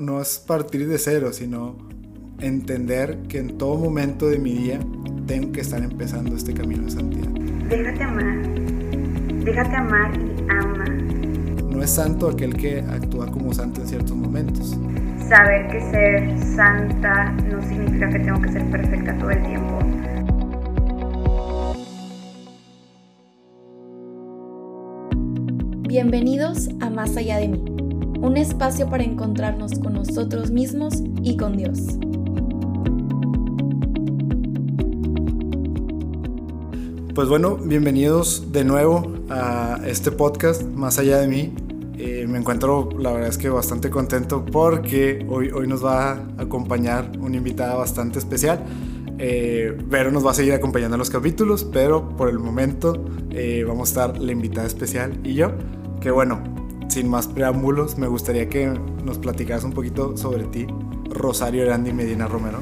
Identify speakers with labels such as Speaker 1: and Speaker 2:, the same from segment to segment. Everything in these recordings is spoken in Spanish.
Speaker 1: no es partir de cero, sino entender que en todo momento de mi día tengo que estar empezando este camino de santidad.
Speaker 2: Déjate amar, déjate amar y ama.
Speaker 1: No es santo aquel que actúa como santo en ciertos momentos.
Speaker 2: Saber que ser santa no significa que tengo que ser perfecta todo el tiempo.
Speaker 3: Bienvenidos a Más allá de mí, un espacio para encontrarnos con nosotros mismos y con Dios.
Speaker 1: Pues bueno, bienvenidos de nuevo a este podcast Más allá de mí. Eh, me encuentro, la verdad es que bastante contento porque hoy, hoy nos va a acompañar una invitada bastante especial. Eh, Vero nos va a seguir acompañando en los capítulos, pero por el momento eh, vamos a estar la invitada especial y yo. Que bueno, sin más preámbulos, me gustaría que nos platicaras un poquito sobre ti, Rosario Erandi Medina Romero.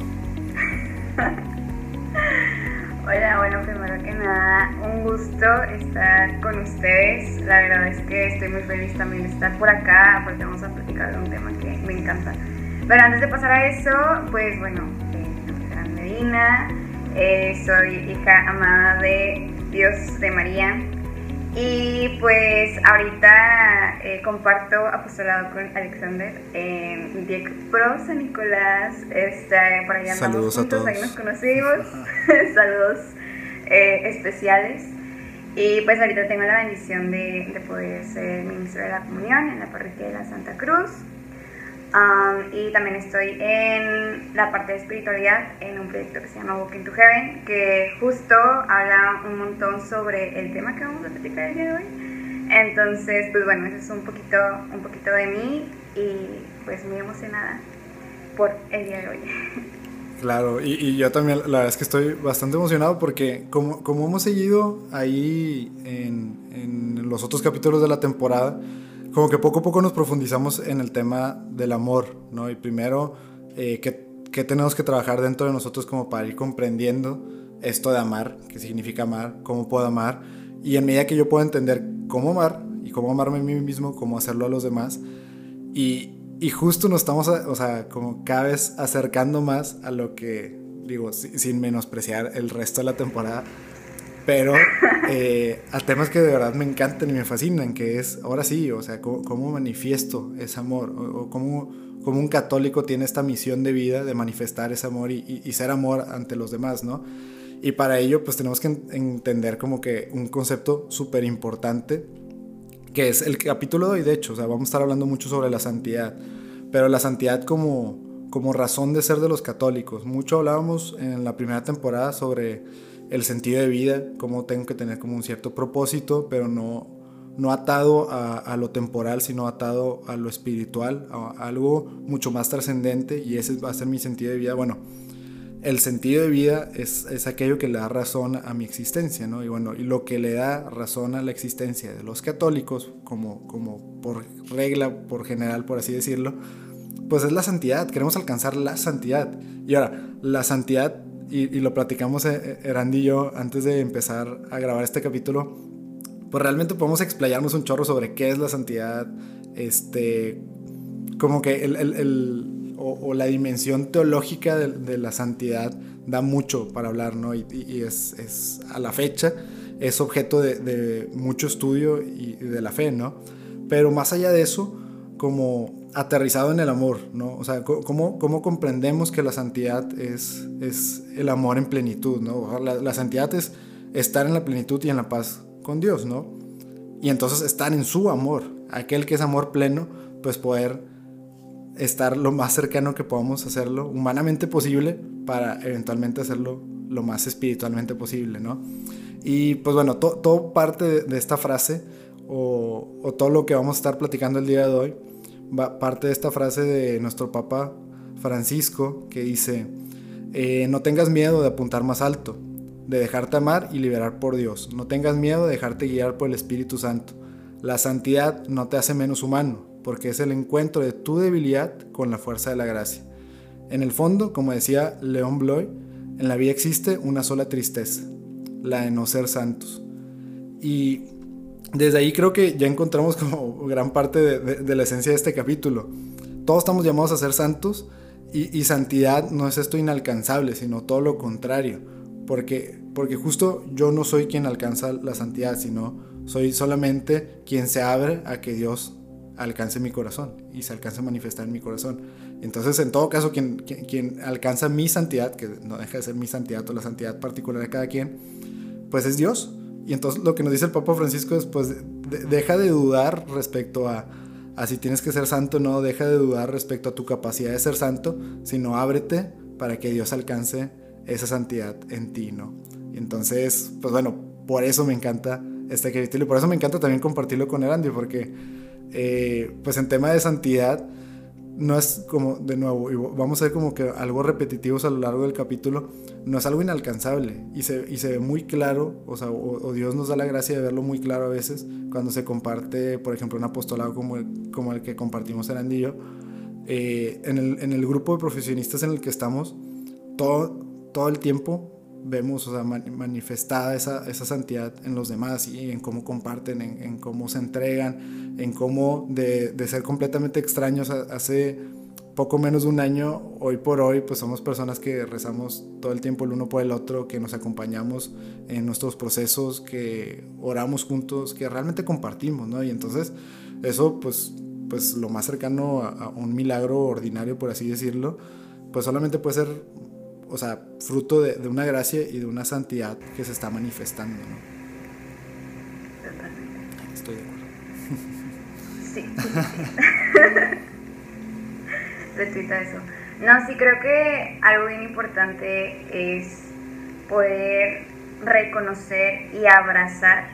Speaker 2: Hola, bueno, primero que nada, un gusto estar con ustedes. La verdad es que estoy muy feliz también de estar por acá porque vamos a platicar de un tema que me encanta. Pero antes de pasar a eso, pues bueno, eh, es Medina, eh, soy hija amada de Dios de María. Y pues ahorita eh, comparto apostolado con Alexander en Diek Pro San Nicolás. Este, por allá
Speaker 1: Saludos a todos.
Speaker 2: ahí nos conocimos. Saludos eh, especiales. Y pues ahorita tengo la bendición de, de poder ser ministro de la comunión en la parroquia de la Santa Cruz. Um, y también estoy en la parte de espiritualidad en un proyecto que se llama Walking to Heaven, que justo habla un montón sobre el tema que vamos a platicar el día de hoy. Entonces, pues bueno, eso es un poquito, un poquito de mí y pues muy emocionada por el día de hoy.
Speaker 1: Claro, y, y yo también, la verdad es que estoy bastante emocionado porque como, como hemos seguido ahí en, en los otros capítulos de la temporada, como que poco a poco nos profundizamos en el tema del amor, ¿no? Y primero, eh, ¿qué, qué tenemos que trabajar dentro de nosotros como para ir comprendiendo esto de amar, qué significa amar, cómo puedo amar, y en medida que yo puedo entender cómo amar y cómo amarme a mí mismo, cómo hacerlo a los demás, y, y justo nos estamos, a- o sea, como cada vez acercando más a lo que, digo, si- sin menospreciar el resto de la temporada, pero eh, a temas que de verdad me encantan y me fascinan, que es, ahora sí, o sea, cómo, cómo manifiesto ese amor, o, o cómo, cómo un católico tiene esta misión de vida de manifestar ese amor y, y- y ser amor ante los demás, ¿no? Y para ello, pues tenemos que en- entender como que un concepto súper importante, que es el capítulo de hoy, de hecho, o sea, vamos a estar hablando mucho sobre la santidad, pero la santidad como, como razón de ser de los católicos. Mucho hablábamos en la primera temporada sobre el sentido de vida, cómo tengo que tener como un cierto propósito, pero no, no atado a, a lo temporal, sino atado a lo espiritual, a, a algo mucho más trascendente, y ese va a ser mi sentido de vida. Bueno, el sentido de vida es, es aquello que le da razón a mi existencia, ¿no? Y bueno, y lo que le da razón a la existencia de los católicos, como, como por regla, por general, por así decirlo, pues es la santidad, queremos alcanzar la santidad. Y ahora, la santidad, y, y lo platicamos eh, Erandi y yo antes de empezar a grabar este capítulo, pues realmente podemos explayarnos un chorro sobre qué es la santidad, este, como que el, el- el- o, o la dimensión teológica de, de la santidad da mucho para hablar, ¿no? Y- y es, es a la fecha es objeto de, de mucho estudio y, y de la fe, ¿no? Pero más allá de eso, como aterrizado en el amor, ¿no? O sea, ¿cómo, cómo comprendemos que la santidad es, es el amor en plenitud, ¿no? La, la santidad es estar en la plenitud y en la paz con Dios, ¿no? Y entonces estar en su amor, aquel que es amor pleno, pues poder estar lo más cercano que podamos hacerlo, humanamente posible, para eventualmente hacerlo lo más espiritualmente posible, ¿no? Y pues bueno, to- todo parte de, esta frase, o, o todo lo que vamos a estar platicando el día de hoy, parte de esta frase de nuestro Papa Francisco, que dice, eh, no tengas miedo de apuntar más alto, de dejarte amar y liberar por Dios. No tengas miedo de dejarte guiar por el Espíritu Santo. La santidad no te hace menos humano, porque es el encuentro de tu debilidad con la fuerza de la gracia. En el fondo, como decía León Bloy, en la vida existe una sola tristeza, la de no ser santos. Y desde ahí creo que ya encontramos como gran parte de, la esencia de este capítulo. todos estamos llamados a ser santos y, santidad no es esto inalcanzable, sino todo lo contrario. Porque, porque justo yo no soy quien alcanza la santidad, sino soy solamente quien se abre a que Dios alcance mi corazón y se alcance a manifestar en mi corazón. Entonces, en todo caso, quien, quien, alcanza mi santidad, que no deja de ser mi santidad o la santidad particular de cada quien, pues es Dios. Y entonces lo que nos dice el Papa Francisco es, pues, deja de dudar respecto a, a si tienes que ser santo, no deja de dudar respecto a tu capacidad de ser santo, sino ábrete para que Dios alcance esa santidad en ti, ¿no? Y entonces, pues bueno, por eso me encanta este capítulo y por eso me encanta también compartirlo con el Andy, porque eh, pues en tema de santidad no es como, de nuevo, vamos a ver como que algo repetitivos a lo largo del capítulo, no es algo inalcanzable y se, y se ve muy claro, o sea, o, Dios nos da la gracia de verlo muy claro a veces cuando se comparte, por ejemplo, un apostolado como el, como el que compartimos en Andillo, eh, en, el, en el grupo de profesionistas en el que estamos, todo, todo el tiempo vemos o sea, manifestada esa, esa, santidad en los demás y en cómo comparten, en, en cómo se entregan, en cómo de, de, ser completamente extraños hace poco menos de un año, hoy por hoy, pues somos personas que rezamos todo el tiempo el uno por el otro, que nos acompañamos en nuestros procesos, que oramos juntos, que realmente compartimos, ¿no? Y entonces eso, pues, pues lo más cercano a, a un milagro ordinario, por así decirlo, pues solamente puede ser o sea, fruto de, una gracia y de una santidad que se está manifestando, ¿no? Estoy de acuerdo.
Speaker 2: Sí. Retweeta eso. No, sí creo que algo bien importante es poder reconocer y abrazar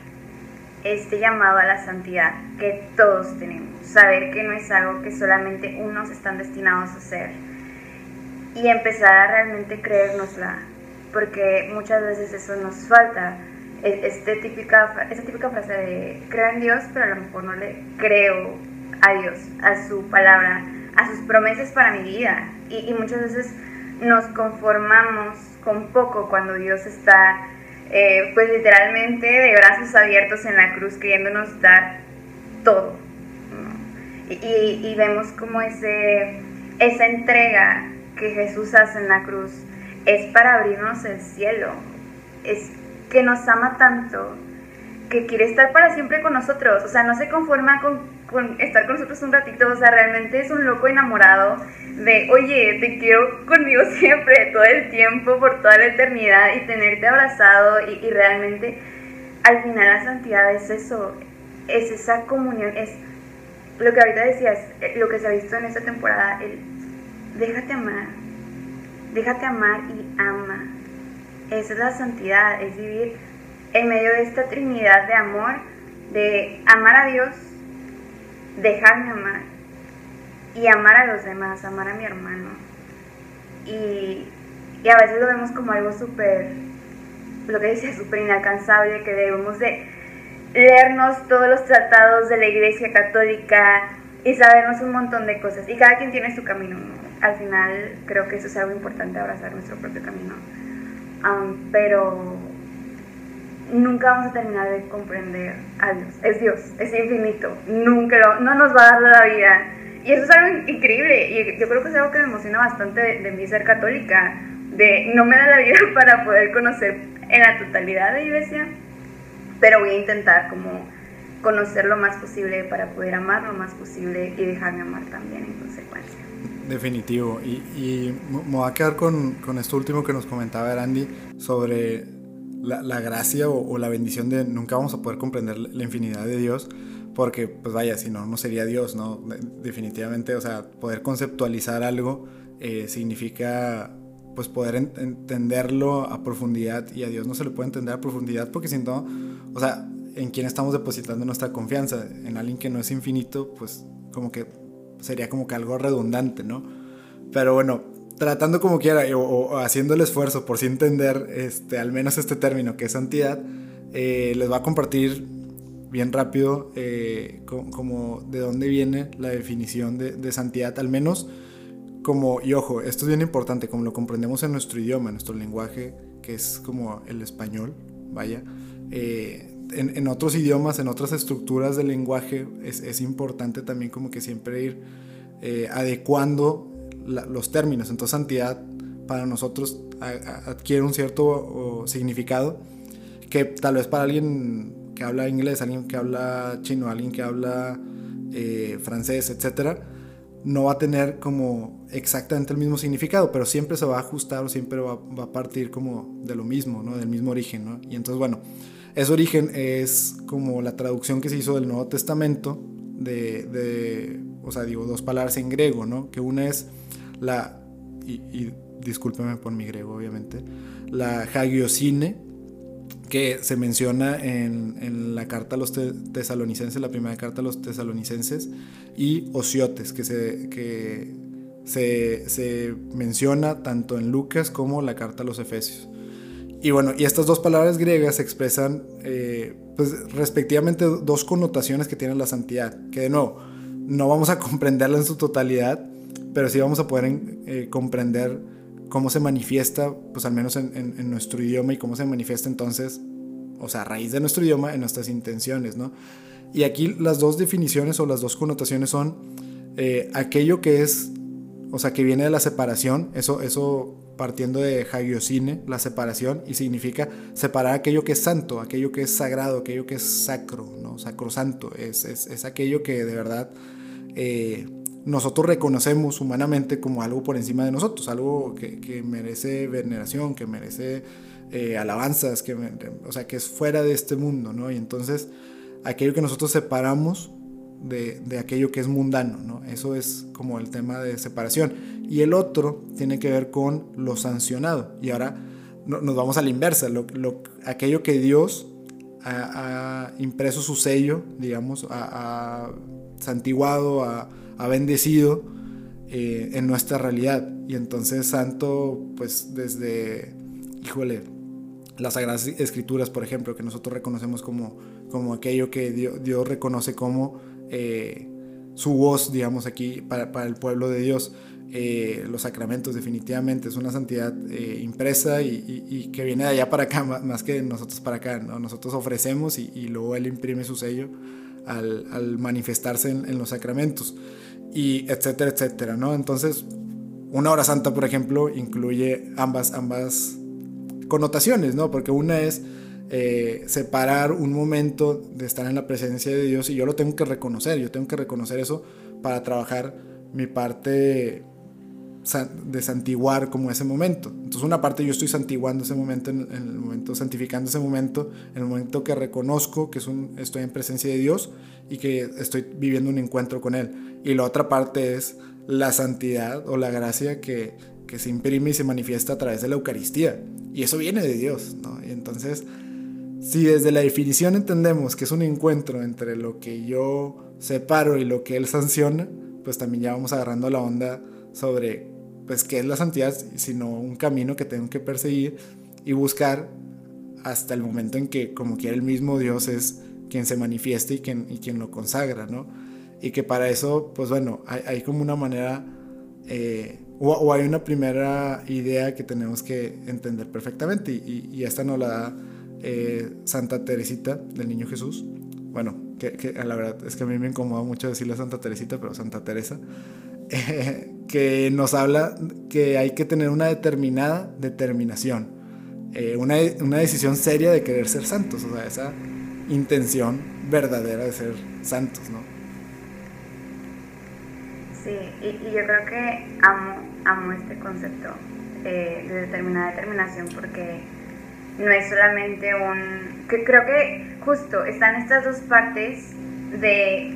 Speaker 2: este llamado a la santidad que todos tenemos. Saber que no es algo que solamente unos están destinados a hacer, y empezar a realmente creérnosla, porque muchas veces eso nos falta. E, este típica, esa típica frase de creo en Dios, pero a lo mejor no le creo a Dios, a su palabra, a sus promesas para mi vida. Y, muchas veces nos conformamos con poco cuando Dios está, eh, pues literalmente de brazos abiertos en la cruz, queriéndonos dar todo. Y, y, y, vemos como ese, esa entrega que Jesús hace en la cruz es para abrirnos el cielo. Es que nos ama tanto que quiere estar para siempre con nosotros. O sea, no se conforma con, estar con nosotros un ratito. O sea, realmente es un loco enamorado de, oye, te quiero conmigo siempre, todo el tiempo, por toda la eternidad y tenerte abrazado. Y, y realmente, al final, la santidad es eso. Es esa comunión. Es lo que ahorita decías, eh, lo que se ha visto en esta temporada, el déjate amar, déjate amar y ama. Esa es la santidad, es vivir en medio de esta trinidad de amor, de amar a Dios, dejarme amar y amar a los demás, amar a mi hermano. Y, y a veces lo vemos como algo súper, lo que decía, súper inalcanzable, que debemos de leernos todos los tratados de la Iglesia Católica y sabernos un montón de cosas. Y cada quien tiene su camino, al final creo que eso es algo importante, abrazar nuestro propio camino. pero nunca vamos a terminar de comprender a Dios. Es Dios, es infinito, nunca no nos va a dar la vida. Y eso es algo increíble y yo creo que es algo que me emociona bastante de, de ser católica, de no me da la vida para poder conocer en la totalidad de iglesia, pero voy a intentar como conocer lo más posible para poder amar lo más posible y dejarme amar también en consecuencia.
Speaker 1: Definitivo. Y, y me voy a quedar con, con, esto último que nos comentaba Andy sobre la, la gracia o, la bendición de nunca vamos a poder comprender la infinidad de Dios. Porque, pues vaya, si no, no sería Dios, ¿no? Definitivamente, o sea, poder conceptualizar algo eh, significa pues poder entenderlo a profundidad y a Dios no se le puede entender a profundidad porque si no, o sea, en quién estamos depositando nuestra confianza, en alguien que no es infinito, pues como que sería como que algo redundante, ¿no? Pero bueno, tratando como quiera o, haciendo el esfuerzo por sí entender este, al menos este término que es santidad, eh, les va a compartir bien rápido eh, como, de dónde viene la definición de, santidad, al menos como, y ojo, esto es bien importante, como lo comprendemos en nuestro idioma, en nuestro lenguaje, que es como el español, vaya. Eh, en, otros idiomas, en otras estructuras del lenguaje, es, importante también como que siempre ir eh, los términos. Entonces santidad para nosotros adquiere un cierto significado que tal vez para alguien que habla inglés, alguien que habla chino, alguien que habla eh, francés, etcétera, no va a tener como exactamente el mismo significado, pero siempre se va a ajustar o siempre va, a partir como de lo mismo, ¿no? Del mismo origen, ¿no? Y entonces, bueno, ese origen es como la traducción que se hizo del Nuevo Testamento de o sea, digo, dos palabras en griego, ¿no? Que una es la, y, y discúlpeme por mi griego, obviamente, la hagiosine, que se menciona en, la carta a los tesalonicenses, la primera carta a los tesalonicenses, y Osiotes, que se, que se, menciona tanto en Lucas como la carta a los Efesios. Y bueno, y estas dos palabras griegas expresan eh, pues, respectivamente dos connotaciones que tiene la santidad, que de nuevo, no vamos a comprenderla en su totalidad, pero sí vamos a poder eh, comprender cómo se manifiesta, pues al menos en, nuestro idioma y cómo se manifiesta entonces, o sea, a raíz de nuestro idioma, en nuestras intenciones, ¿no? Y aquí las dos definiciones o las dos connotaciones son eh, aquello que es, o sea, que viene de la separación, eso, eso partiendo de Hagiosine, la separación, y significa separar aquello que es santo, aquello que es sagrado, aquello que es sacro, ¿no? Sacrosanto, es, es, es aquello que de verdad... Eh, nosotros reconocemos humanamente como algo por encima de nosotros, algo que, merece veneración, que merece eh, alabanzas, que, o sea, que es fuera de este mundo, ¿no? Y entonces aquello que nosotros separamos de, aquello que es mundano, ¿no? Eso es como el tema de separación. Y el otro tiene que ver con lo sancionado. Y ahora nos vamos a la inversa, lo, aquello que Dios ha, impreso su sello, digamos, ha, ha santiguado, ha ha bendecido eh, en nuestra realidad. Y entonces santo, pues desde, híjole, las Sagradas Escrituras, por ejemplo, que nosotros reconocemos como, como aquello que Dios, reconoce como eh, su voz, digamos, aquí para, el pueblo de Dios. Eh, los sacramentos definitivamente es una santidad impresa y, que viene de allá para acá más que nosotros para acá. ¿no? Nosotros ofrecemos y, luego Él imprime su sello al, manifestarse en, los sacramentos y etcétera, etcétera, ¿no? Entonces, una hora santa, por ejemplo, incluye ambas, ambas connotaciones, ¿no? Porque una es eh, separar un momento de estar en la presencia de Dios y yo lo tengo que reconocer, yo tengo que reconocer eso para trabajar mi parte de santiguar como ese momento. Entonces una parte yo estoy santiguando ese momento, en, el momento, santificando ese momento, en el momento que reconozco que es un, estoy en presencia de Dios y que estoy viviendo un encuentro con Él. Y la otra parte es la santidad o la gracia que, se imprime y se manifiesta a través de la Eucaristía. Y eso viene de Dios. Y entonces, si desde la definición entendemos que es un encuentro entre lo que yo separo y lo que Él sanciona, pues también ya vamos agarrando la onda sobre pues qué es la santidad, sino un camino que tengo que perseguir y buscar hasta el momento en que como quiera el mismo Dios es quien se manifiesta y quien, y quien lo consagra, ¿no? Y que para eso, pues bueno, hay, como una manera, eh, o, hay una primera idea que tenemos que entender perfectamente, y, esta nos la da eh, Santa Teresita del Niño Jesús. Bueno, que, que, la verdad es que a mí me incomoda mucho decirle Santa Teresita, pero Santa Teresa. que nos habla que hay que tener una determinada determinación, eh, una, una, decisión seria de querer ser santos, o sea, esa intención verdadera de ser santos, ¿no?
Speaker 2: Sí, y, yo creo que amo, amo este concepto eh, de determinada determinación porque no es solamente un... creo que justo están estas dos partes de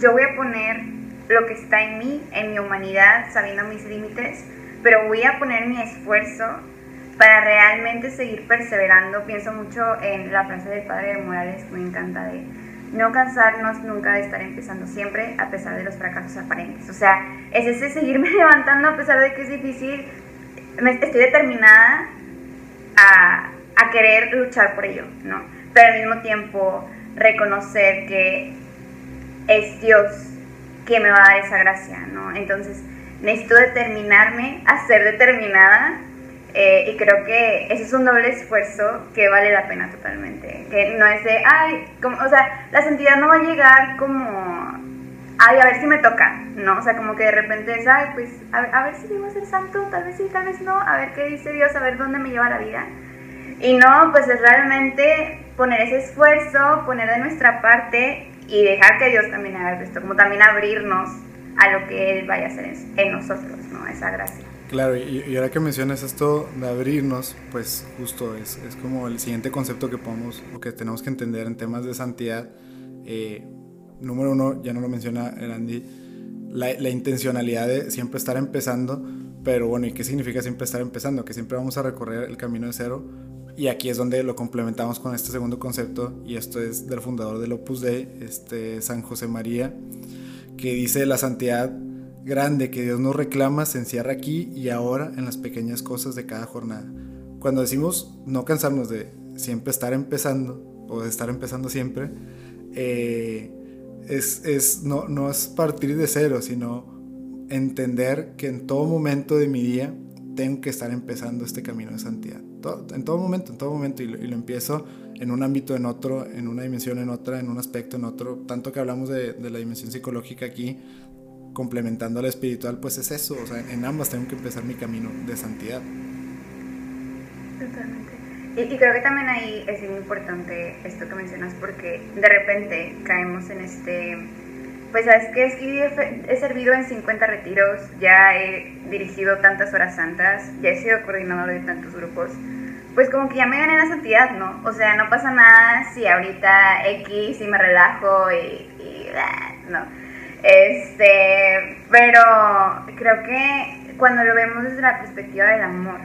Speaker 2: yo voy a poner lo que está en mí, en mi humanidad, sabiendo mis límites, pero voy a poner mi esfuerzo para realmente seguir perseverando. Pienso mucho en la frase del padre de Morales que me encanta de no cansarnos nunca de estar empezando siempre a pesar de los fracasos aparentes. O sea, es ese seguirme levantando a pesar de que es difícil. Estoy determinada a, a querer luchar por ello, ¿no? Pero al mismo tiempo reconocer que es Dios que me va a dar esa gracia, ¿no? Entonces, necesito determinarme a ser determinada eh, y creo que ese es un doble esfuerzo que vale la pena totalmente. Que no es de, ay, como, o sea, la santidad no va a llegar como ay, a ver si me toca, ¿no? O sea, como que de repente es, ay, pues, a, ver si a ser santo, tal vez sí, tal vez no, a ver qué dice Dios, a ver dónde me lleva la vida. Y no, pues es realmente poner ese esfuerzo, poner de nuestra parte y dejar que Dios también haga esto, como también abrirnos a lo que Él vaya a hacer en nosotros, ¿no? Esa gracia.
Speaker 1: Claro, y, ahora que mencionas esto de abrirnos, pues justo es, es, como el siguiente concepto que podemos o que tenemos que entender en temas de santidad. Eh, número uno, ya no lo menciona Andy, la, la, intencionalidad de siempre estar empezando, pero bueno, ¿y qué significa siempre estar empezando? Que siempre vamos a recorrer el camino de cero. Y aquí es donde lo complementamos con este segundo concepto, y esto es del fundador del Opus Dei, este San José María, que dice la santidad grande que Dios nos reclama se encierra aquí y ahora en las pequeñas cosas de cada jornada. Cuando decimos no cansarnos de siempre estar empezando o de estar empezando siempre, eh, es, es, no, no es partir de cero, sino entender que en todo momento de mi día tengo que estar empezando este camino de santidad. En todo momento, en todo momento, y lo, y lo, empiezo en un ámbito, en otro, en una dimensión, en otra, en un aspecto, en otro. Tanto que hablamos de, de la dimensión psicológica aquí, complementando a la espiritual, pues es eso, o sea, en ambas tengo que empezar mi camino de santidad.
Speaker 2: Totalmente. Y, creo que también ahí es importante esto que mencionas porque de repente caemos en este, pues sabes que que he, servido en 50 retiros, ya he dirigido tantas horas santas, ya he sido coordinador de tantos grupos, pues como que ya me gané la santidad, ¿no? O sea, no pasa nada si ahorita X y me relajo y, y no este, pero creo que cuando lo vemos desde la perspectiva del amor,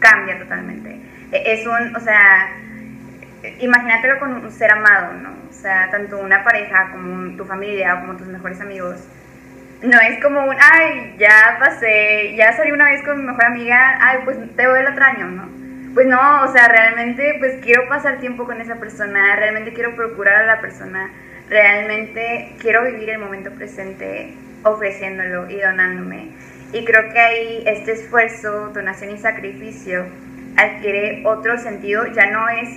Speaker 2: cambia totalmente. E, es un, o sea, imagínatelo con un ser amado, ¿no? O sea, tanto una pareja como tu familia, como tus mejores amigos. No es como un, ay, ya pasé, ya salí una vez con mi mejor amiga, ay, pues te voy el otro año, ¿no? Pues no, o sea, realmente pues quiero pasar tiempo con esa persona, realmente quiero procurar a la persona realmente quiero vivir el momento presente ofreciéndolo y donándome. Y creo que ahí este esfuerzo, donación y sacrificio adquiere otro sentido, ya no es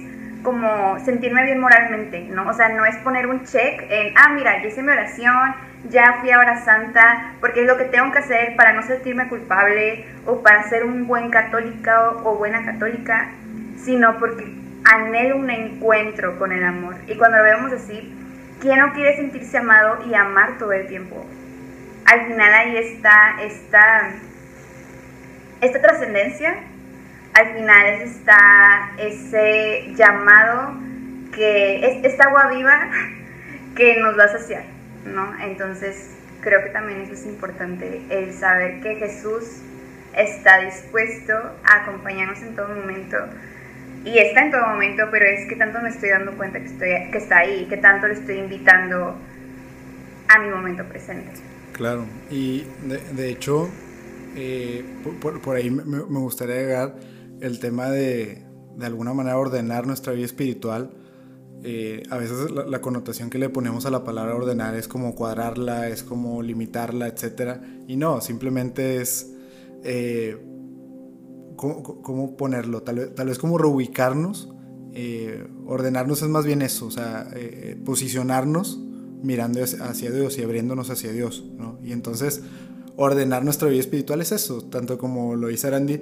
Speaker 2: como sentirme bien moralmente, ¿no? O sea, no es poner un check en, ah, mira, ya hice mi oración, ya fui a hora santa, porque es lo que tengo que hacer para no sentirme culpable o para ser un buen católica o buena católica, sino porque anhelo un encuentro con el amor. Y cuando lo vemos así, ¿Quién no quiere sentirse amado y amar todo el tiempo? Al final ahí está esta, esta trascendencia, al final está ese llamado que es esta agua viva que nos va a saciar, ¿no? Entonces creo que también eso es importante, el saber que Jesús está dispuesto a acompañarnos en todo momento y está en todo momento, pero es que tanto me estoy dando cuenta que, estoy, que está ahí, que tanto le estoy invitando a mi momento presente.
Speaker 1: Claro, y de, hecho, eh, por, ahí me, gustaría agregar el tema de, de alguna manera, ordenar nuestra vida espiritual. Eh, a veces la, connotación que le ponemos a la palabra ordenar es como cuadrarla, es como limitarla, etc. Y no, simplemente es eh, ¿cómo, ponerlo? Tal vez, tal vez como reubicarnos, eh, ordenarnos es más bien eso, o sea, eh, posicionarnos mirando hacia Dios y abriéndonos hacia Dios, ¿no? Y entonces ordenar nuestra vida espiritual es eso, tanto como lo dice Randy,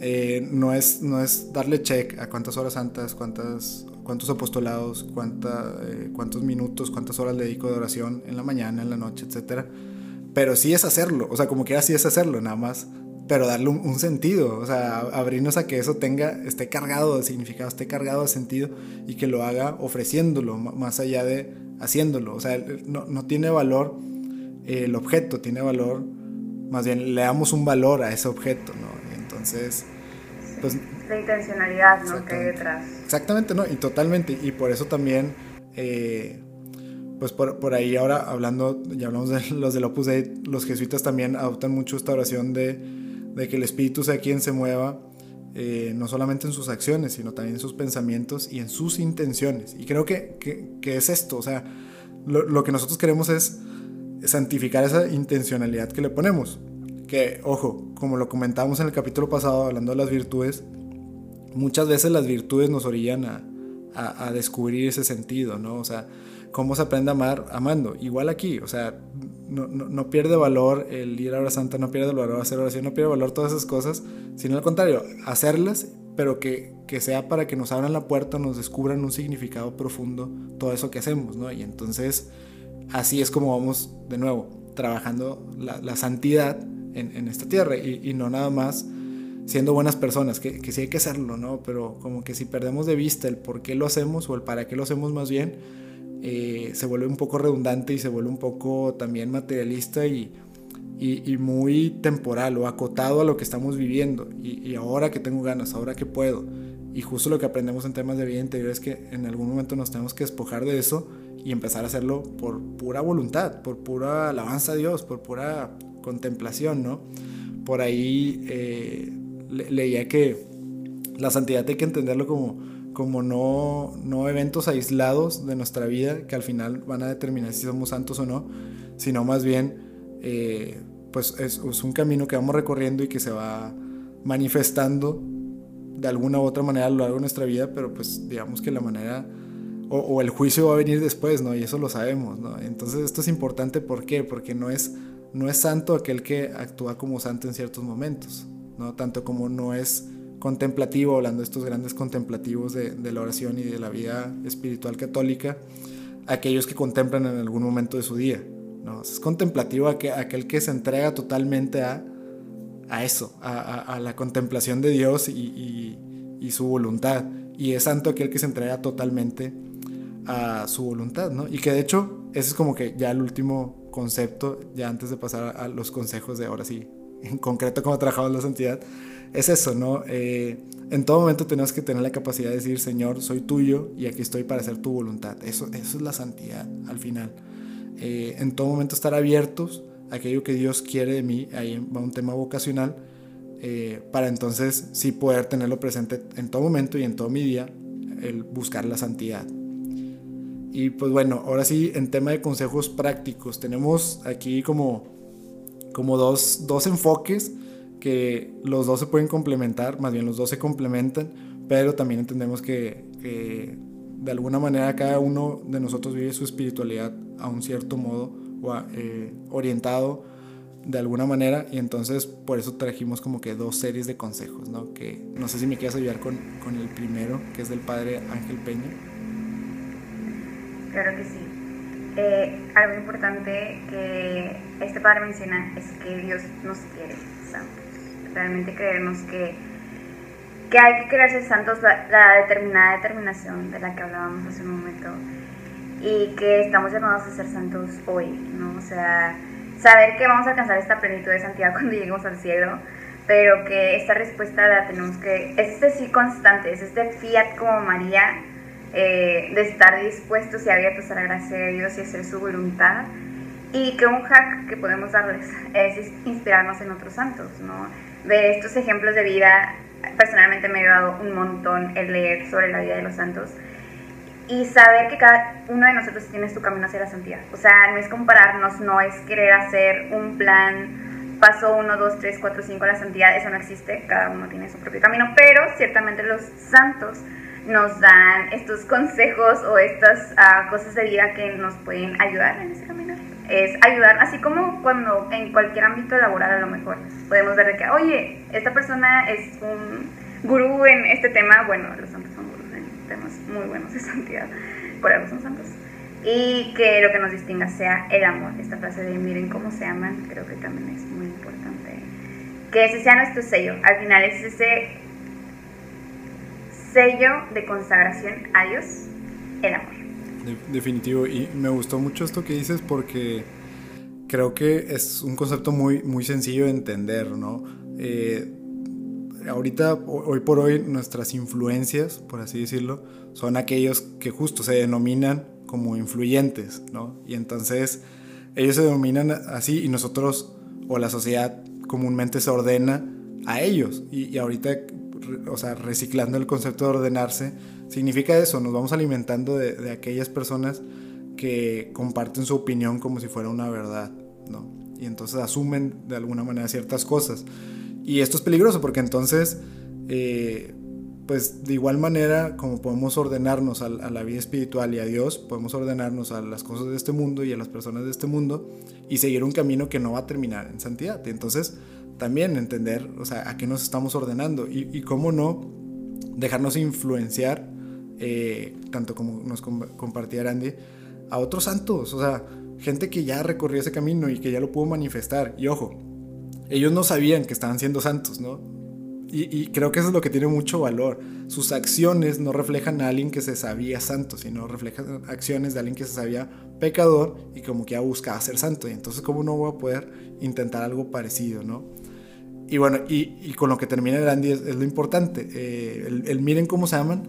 Speaker 1: eh, no, es, no es darle check a cuántas horas santas, cuántas, cuántos apostolados, cuánta, cuántos minutos, cuántas horas le dedico de oración en la mañana, en la noche, etc. Pero sí es hacerlo, o sea, como que así es hacerlo, nada más pero darle un, sentido, o sea, abrirnos a que eso tenga, esté cargado de significado, esté cargado de sentido y que lo haga ofreciéndolo, más allá de haciéndolo. O sea, no, no tiene valor el objeto, tiene valor, más bien le damos un valor a ese objeto, ¿no? Entonces,
Speaker 2: pues... La intencionalidad, ¿no? Que hay detrás.
Speaker 1: Exactamente, ¿no? Y totalmente, y por eso también... Eh, pues por, por, ahí ahora hablando, ya hablamos de los del Opus Dei, los jesuitas también adoptan mucho esta oración de de que el Espíritu sea quien se mueva, eh, no solamente en sus acciones, sino también en sus pensamientos y en sus intenciones. Y creo que, que, es esto, o sea, lo, lo, que nosotros queremos es santificar esa intencionalidad que le ponemos. Que, ojo, como lo comentamos en el capítulo pasado hablando de las virtudes, muchas veces las virtudes nos orillan a, a, a descubrir ese sentido, ¿no? O sea, cómo se aprende a amar amando. Igual aquí, o sea, no, no, pierde valor el ir a hora santa, no pierde valor hacer oración, no pierde valor todas esas cosas, sino al contrario, hacerlas, pero que, que, sea para que nos abran la puerta, nos descubran un significado profundo todo eso que hacemos, ¿no? Y entonces así es como vamos de nuevo trabajando la, la santidad en, esta tierra y, y, no nada más siendo buenas personas, que, que sí hay que hacerlo, ¿no? Pero como que si perdemos de vista el por qué lo hacemos o el para qué lo hacemos más bien, eh, se vuelve un poco redundante y se vuelve un poco también materialista y, y, muy temporal o acotado a lo que estamos viviendo. Y, ahora que tengo ganas, ahora que puedo. Y justo lo que aprendemos en temas de vida interior es que en algún momento nos tenemos que despojar de eso y empezar a hacerlo por pura voluntad, por pura alabanza a Dios, por pura contemplación, ¿no? Por ahí eh, leía que la santidad hay que entenderlo como como no, no eventos aislados de nuestra vida que al final van a determinar si somos santos o no, sino más bien eh, pues es, un camino que vamos recorriendo y que se va manifestando de alguna u otra manera a lo largo de nuestra vida, pero pues digamos que la manera o, el juicio va a venir después, ¿no? Y eso lo sabemos, ¿no? Entonces esto es importante, ¿por qué? Porque no es, no es santo aquel que actúa como santo en ciertos momentos, ¿no? Tanto como no es contemplativo, hablando de estos grandes contemplativos de, la oración y de la vida espiritual católica, aquellos que contemplan en algún momento de su día. ¿no? Es contemplativo aquel que se entrega totalmente a, a eso, a, la contemplación de Dios y, su voluntad. Y es santo aquel que se entrega totalmente a su voluntad, ¿no? Y que de hecho, ese es como que ya el último concepto, ya antes de pasar a los consejos de ahora sí, en concreto cómo trabajamos la santidad, es eso, ¿no? Eh, en todo momento tenemos que tener la capacidad de decir, Señor, soy tuyo y aquí estoy para hacer tu voluntad. Eso, eso es la santidad al final. Eh, en todo momento estar abiertos a aquello que Dios quiere de mí, ahí va un tema vocacional, eh, para entonces sí poder tenerlo presente en todo momento y en todo mi día, el buscar la santidad. Y pues bueno, ahora sí, en tema de consejos prácticos, tenemos aquí como, como dos, dos enfoques que los dos se pueden complementar, más bien los dos se complementan, pero también entendemos que, de alguna manera cada uno de nosotros vive su espiritualidad a un cierto modo o eh, orientado de alguna manera y entonces por eso trajimos como que dos series de consejos, ¿no? Que no sé si me quieres ayudar con, con el primero, que es del padre Ángel Peña.
Speaker 2: Claro que sí. Eh, algo importante que este padre menciona es que Dios nos quiere santos realmente creemos que, que hay que querer ser santos la, determinada determinación de la que hablábamos hace un momento y que estamos llamados a ser santos hoy, ¿no? O sea, saber que vamos a alcanzar esta plenitud de santidad cuando lleguemos al cielo, pero que esta respuesta la tenemos que, es este sí constante, es este fiat como María, eh, de estar dispuestos y abiertos a la gracia de Dios y hacer su voluntad, y que un hack que podemos darles es inspirarnos en otros santos, ¿no? de estos ejemplos de vida, personalmente me ha ayudado un montón el leer sobre la vida de los santos y saber que cada uno de nosotros tiene su camino hacia la santidad. O sea, no es compararnos, no es querer hacer un plan, paso 1, 2, 3, 4, 5 a la santidad, eso no existe, cada uno tiene su propio camino, pero ciertamente los santos nos dan estos consejos o estas ah, cosas de vida que nos pueden ayudar en ese camino. Es ayudar, así como cuando en cualquier ámbito laboral a lo mejor podemos ver de que, oye, esta persona es un gurú en este tema, bueno, los santos son gurús en temas muy buenos de santidad, por algo son santos, y que lo que nos distinga sea el amor, esta frase de miren cómo se aman, creo que también es muy importante, que ese sea nuestro sello, al final es ese sello de consagración a Dios, el amor
Speaker 1: definitivo. Y me gustó mucho esto que dices porque creo que es un concepto muy, muy sencillo de entender, ¿no? Eh, ahorita, hoy por hoy, nuestras influencias, por así decirlo, son aquellos que justo se denominan como influyentes, ¿no? Y entonces ellos se denominan así y nosotros, o la sociedad comúnmente se ordena a ellos. Y, y ahorita, o sea, reciclando el concepto de ordenarse, significa eso, nos vamos alimentando de, aquellas personas que comparten su opinión como si fuera una verdad, ¿no? Y entonces asumen de alguna manera ciertas cosas. Y esto es peligroso porque entonces, eh, pues de igual manera como podemos ordenarnos a, la vida espiritual y a Dios, podemos ordenarnos a las cosas de este mundo y a las personas de este mundo y seguir un camino que no va a terminar en santidad. entonces también entender, o sea, a qué nos estamos ordenando y, cómo no dejarnos influenciar, eh, tanto como nos compartía Randy, a otros santos, o sea, gente que ya recorrió ese camino y que ya lo pudo manifestar. Y ojo, ellos no sabían que estaban siendo santos, ¿no? Y, creo que eso es lo que tiene mucho valor. Sus acciones no reflejan a alguien que se sabía santo, sino reflejan acciones de alguien que se sabía pecador y como que ya buscaba ser santo. Y entonces, ¿cómo no voy a poder intentar algo parecido, no? Y bueno, y, con lo que termina el Andy es, lo importante. Eh, el, miren cómo se aman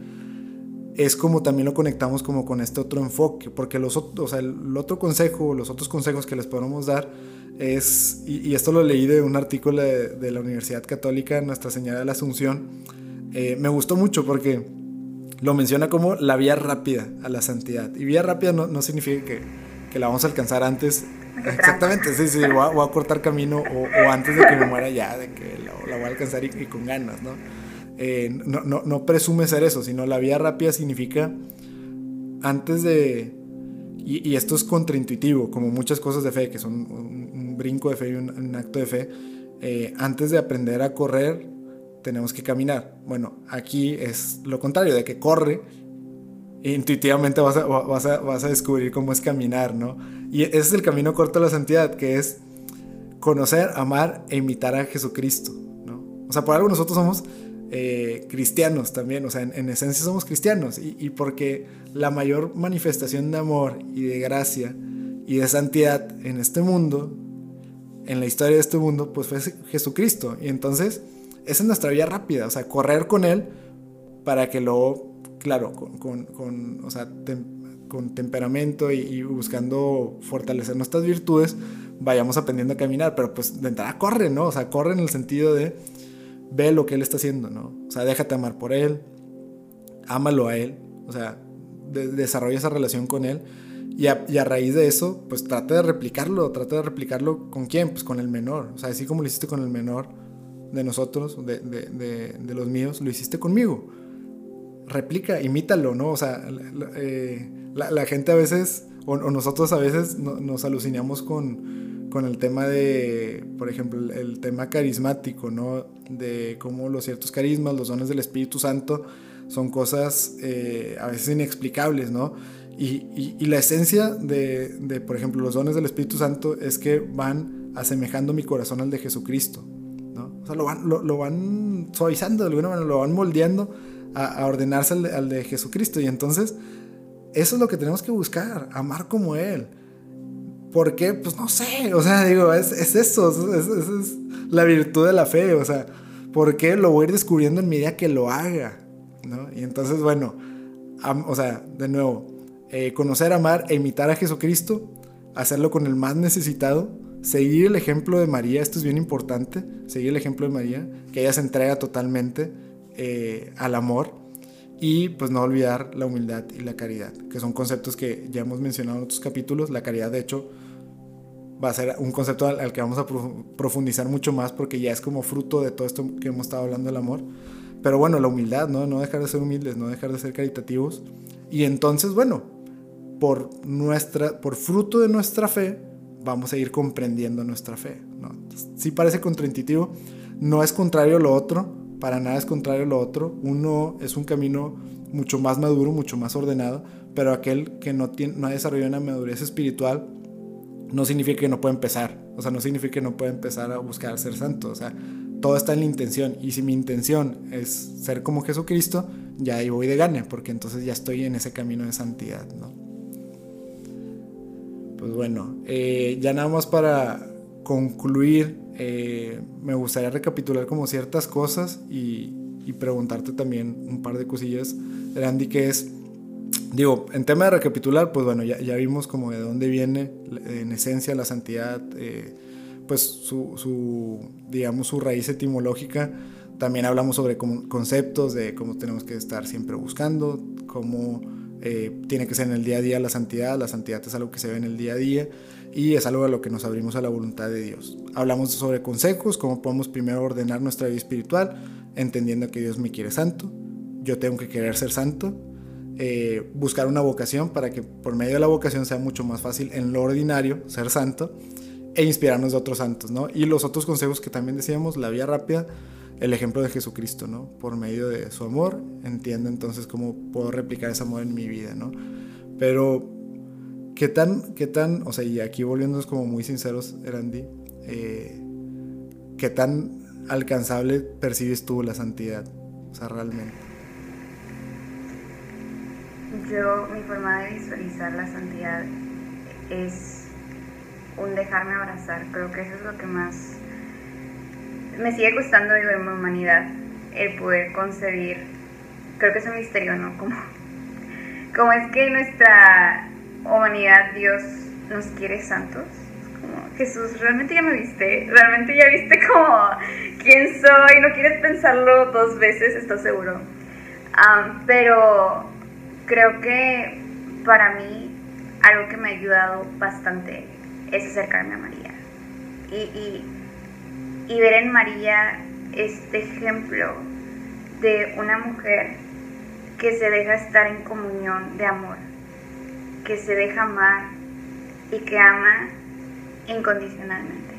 Speaker 1: es como también lo conectamos como con este otro enfoque, porque los, o sea, el otro consejo, los otros consejos que les podemos dar es, y, esto lo leí de un artículo de, la Universidad Católica Nuestra Señora de la Asunción, eh, me gustó mucho porque lo menciona como la vía rápida a la santidad. Y vía rápida no, no significa que, que, la vamos a alcanzar antes. Exactamente, sí, sí, voy a, cortar camino o, antes de que me muera ya, de que la, voy a alcanzar y, con ganas, ¿no? Eh, no, no, no presume ser eso, sino la vía rápida significa antes de... Y, y, esto es contraintuitivo, como muchas cosas de fe, que son brinco de fe y un, acto de fe, eh, antes de aprender a correr, tenemos que caminar. Bueno, aquí es lo contrario, de que corre, intuitivamente vas a, vas a, vas a descubrir cómo es caminar, ¿no? Y ese es el camino corto a la santidad, que es conocer, amar e imitar a Jesucristo, ¿no? O sea, por algo nosotros somos eh, cristianos también, o sea, en, esencia somos cristianos, y, y, porque la mayor manifestación de amor y de gracia y de santidad en este mundo en la historia de este mundo, pues fue Jesucristo. Y entonces, esa es nuestra vía rápida, o sea, correr con Él para que luego, claro, con, con, o sea, con temperamento y, buscando fortalecer nuestras virtudes, vayamos aprendiendo a caminar, pero pues de entrada corre, ¿no? O sea, corre en el sentido de ve lo que Él está haciendo, ¿no? O sea, déjate amar por Él, ámalo a Él, o sea, desarrolla esa relación con Él y a, raíz de eso, pues trata de replicarlo, trata de replicarlo con quién, pues con el menor. O sea, así como lo hiciste con el menor de nosotros, de, de, de, los míos, lo hiciste conmigo. Replica, imítalo, ¿no? O sea, la, eh, gente a veces, o, nosotros a veces nos alucinamos con, con el tema de, por ejemplo, el, tema carismático, ¿no? De cómo los ciertos carismas, los dones del Espíritu Santo, son cosas eh, a veces inexplicables, ¿no? Y, la esencia de, por ejemplo, los dones del Espíritu Santo es que van asemejando mi corazón al de Jesucristo. ¿no? O sea, lo van, lo, van suavizando de alguna manera, lo van moldeando a, ordenarse al de, Jesucristo. Y entonces, eso es lo que tenemos que buscar, amar como Él. ¿Por qué? Pues no sé, o sea, digo, es, eso, es, es, la virtud de la fe, o sea, ¿por qué? Lo voy a ir descubriendo en medida que lo haga, ¿no? Y entonces, bueno, o sea, de nuevo, eh, conocer, amar e imitar a Jesucristo, hacerlo con el más necesitado, seguir el ejemplo de María, esto es bien importante, seguir el ejemplo de María, que ella se entrega totalmente eh, al amor y pues no olvidar la humildad y la caridad, que son conceptos que ya hemos mencionado en otros capítulos, la caridad de hecho va a ser un concepto al, que vamos a profundizar mucho más porque ya es como fruto de todo esto que hemos estado hablando del amor. Pero bueno, la humildad, ¿no? No dejar de ser humildes, no dejar de ser caritativos. Y entonces, bueno, por, nuestra, por fruto de nuestra fe, vamos a ir comprendiendo nuestra fe. ¿no? Sí parece contraintuitivo, no es contrario a lo otro, para nada es contrario a lo otro. Uno es un camino mucho más maduro, mucho más ordenado, pero aquel que no, tiene, no ha desarrollado una madurez espiritual no significa que no pueda empezar. O sea, no significa que no pueda empezar a buscar ser santo. O sea, todo está en la intención. Y si mi intención es ser como Jesucristo, ya ahí voy de gane, porque entonces ya estoy en ese camino de santidad, ¿no? Pues bueno, eh, ya nada más para concluir, eh, me gustaría recapitular como ciertas cosas y, preguntarte también un par de cosillas, Randy, que es, digo, en tema de recapitular, pues bueno, ya, vimos como de dónde viene en esencia la santidad, eh, pues su, su, digamos, su raíz etimológica. También hablamos sobre conceptos de cómo tenemos que estar siempre buscando, cómo eh, tiene que ser en el día a día la santidad, la santidad es algo que se ve en el día a día y es algo a lo que nos abrimos a la voluntad de Dios. Hablamos sobre consejos, cómo podemos primero ordenar nuestra vida espiritual, entendiendo que Dios me quiere santo, yo tengo que querer ser santo, eh, buscar una vocación para que por medio de la vocación sea mucho más fácil en lo ordinario ser santo e inspirarnos de otros santos, ¿no? Y los otros consejos que también decíamos, la vía rápida, el ejemplo de Jesucristo, ¿no? Por medio de su amor, entiendo entonces cómo puedo replicar ese amor en mi vida, ¿no? Pero, ¿qué tan, qué tan, o sea, y aquí volviéndonos como muy sinceros, Erandi, eh, ¿qué tan alcanzable percibes tú la santidad? O sea, realmente.
Speaker 2: Yo, mi forma de visualizar la santidad es un dejarme abrazar. Creo que eso es lo que más me sigue gustando de mi humanidad, el poder concebir. Creo que es un misterio, ¿no? Como, como es que nuestra humanidad, Dios nos quiere santos. Como, Jesús, realmente ya me viste, realmente ya viste como quién soy, no quieres pensarlo dos veces, ¿estás seguro? pero creo que para mí algo que me ha ayudado bastante es acercarme a María. Y, y, ver en María este ejemplo de una mujer que se deja estar en comunión de amor, que se deja amar y que ama incondicionalmente.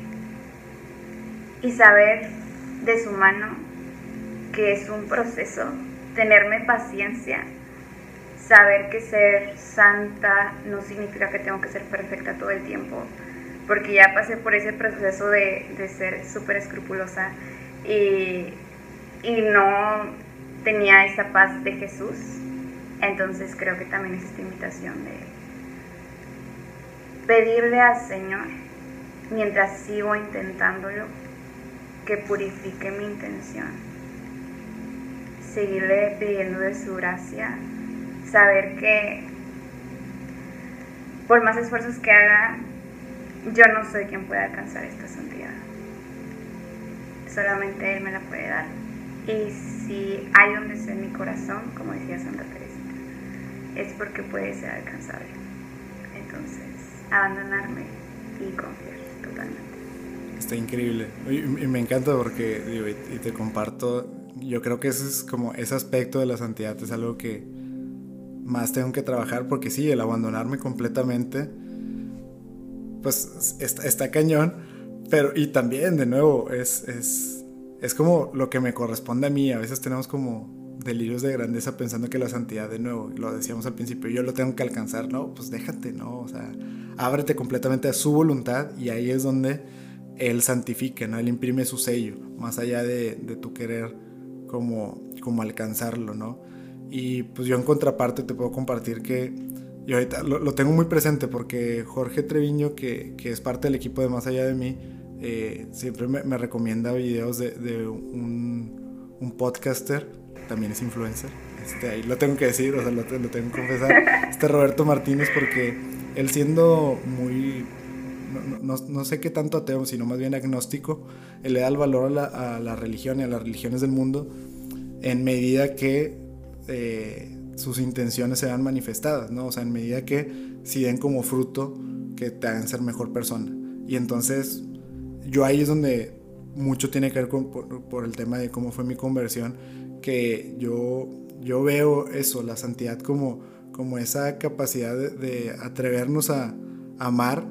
Speaker 2: Y saber de su mano que es un proceso, tenerme paciencia, saber que ser santa no significa que tengo que ser perfecta todo el tiempo, porque ya pasé por ese proceso de, ser súper escrupulosa y, y no tenía esa paz de Jesús. Entonces creo que también es esta invitación de pedirle al Señor, mientras sigo intentándolo, que purifique mi intención. Seguirle pidiendo de su gracia, saber que por más esfuerzos que haga, yo no soy quien pueda alcanzar esta santidad. Solamente Él me la puede dar. Y si hay un deseo en mi corazón, como decía Santa Teresa, es porque puede ser alcanzable. Entonces, abandonarme y confiar totalmente.
Speaker 1: Está increíble. Y, me encanta porque, digo, y, te comparto, yo creo que ese es como ese aspecto de la santidad es algo que más tengo que trabajar porque sí, el abandonarme completamente, pues está, está cañón, pero y también, de nuevo, es, es, es como lo que me corresponde a mí. A veces tenemos como delirios de grandeza pensando que la santidad, de nuevo, lo decíamos al principio, yo lo tengo que alcanzar, no, pues déjate, ¿no? O sea, ábrete completamente a su voluntad y ahí es donde él santifica, ¿no? Él imprime su sello, más allá de, de tu querer como, como alcanzarlo, ¿no? Y pues yo en contraparte te puedo compartir que yo ahorita lo, tengo muy presente porque Jorge Treviño, que, que, es parte del equipo de Más Allá de mí, eh, siempre me, me, recomienda videos de, de un, un, podcaster, también es influencer, este, ahí lo tengo que decir, o sea, lo, lo tengo que confesar, este Roberto Martínez, porque él siendo muy no, no, sé qué tanto ateo, sino más bien agnóstico, él le da el valor a la, a religión y a las religiones del mundo en medida que eh, sus intenciones se vean manifestadas, ¿no? O sea, en medida que si den como fruto que te hagan ser mejor persona. Y entonces, yo ahí es donde mucho tiene que ver con, por, el tema de cómo fue mi conversión, que yo, yo veo eso, la santidad como, como esa capacidad de, atrevernos a amar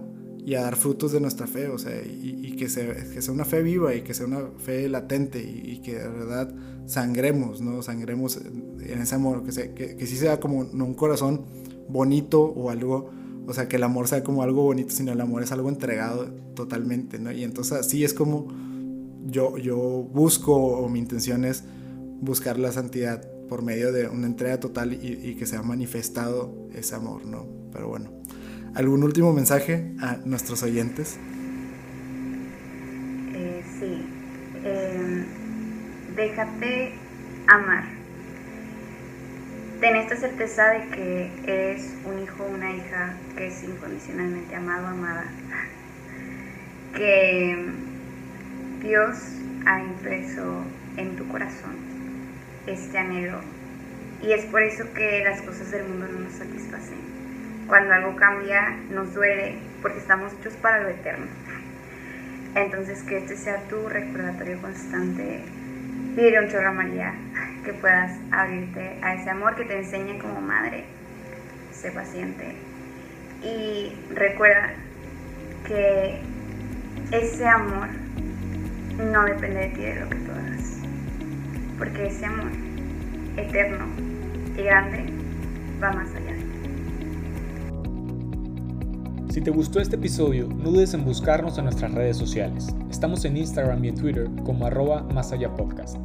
Speaker 1: y a dar frutos de nuestra fe, o sea, y, que, sea, una fe viva y que sea una fe latente y, que de verdad sangremos, ¿no? Sangremos en ese amor, que, sea, que, que sí sea como un corazón bonito o algo, o sea, que el amor sea como algo bonito, sino el amor es algo entregado totalmente, ¿no? Y entonces así es como yo, yo busco o mi intención es buscar la santidad por medio de una entrega total y, que sea manifestado ese amor, ¿no? Pero bueno. ¿Algún último mensaje a nuestros oyentes?
Speaker 2: Eh, sí. Em, déjate amar. Ten esta certeza de que eres un hijo una hija que es incondicionalmente amado, amada. Que Dios ha impreso en tu corazón este anhelo. Y es por eso que las cosas del mundo no nos satisfacen cuando algo cambia nos duele porque estamos hechos para lo eterno. Entonces que este sea tu recordatorio constante. Pide un chorro María, que puedas abrirte a ese amor que te enseñe como madre. Sé paciente. Y recuerda que ese amor no depende de ti de lo que tú. Porque ese amor eterno y grande va más allá.
Speaker 4: Si te gustó este episodio, no dudes en buscarnos en nuestras redes sociales. Estamos en Instagram y en Twitter como arroba más allá podcast.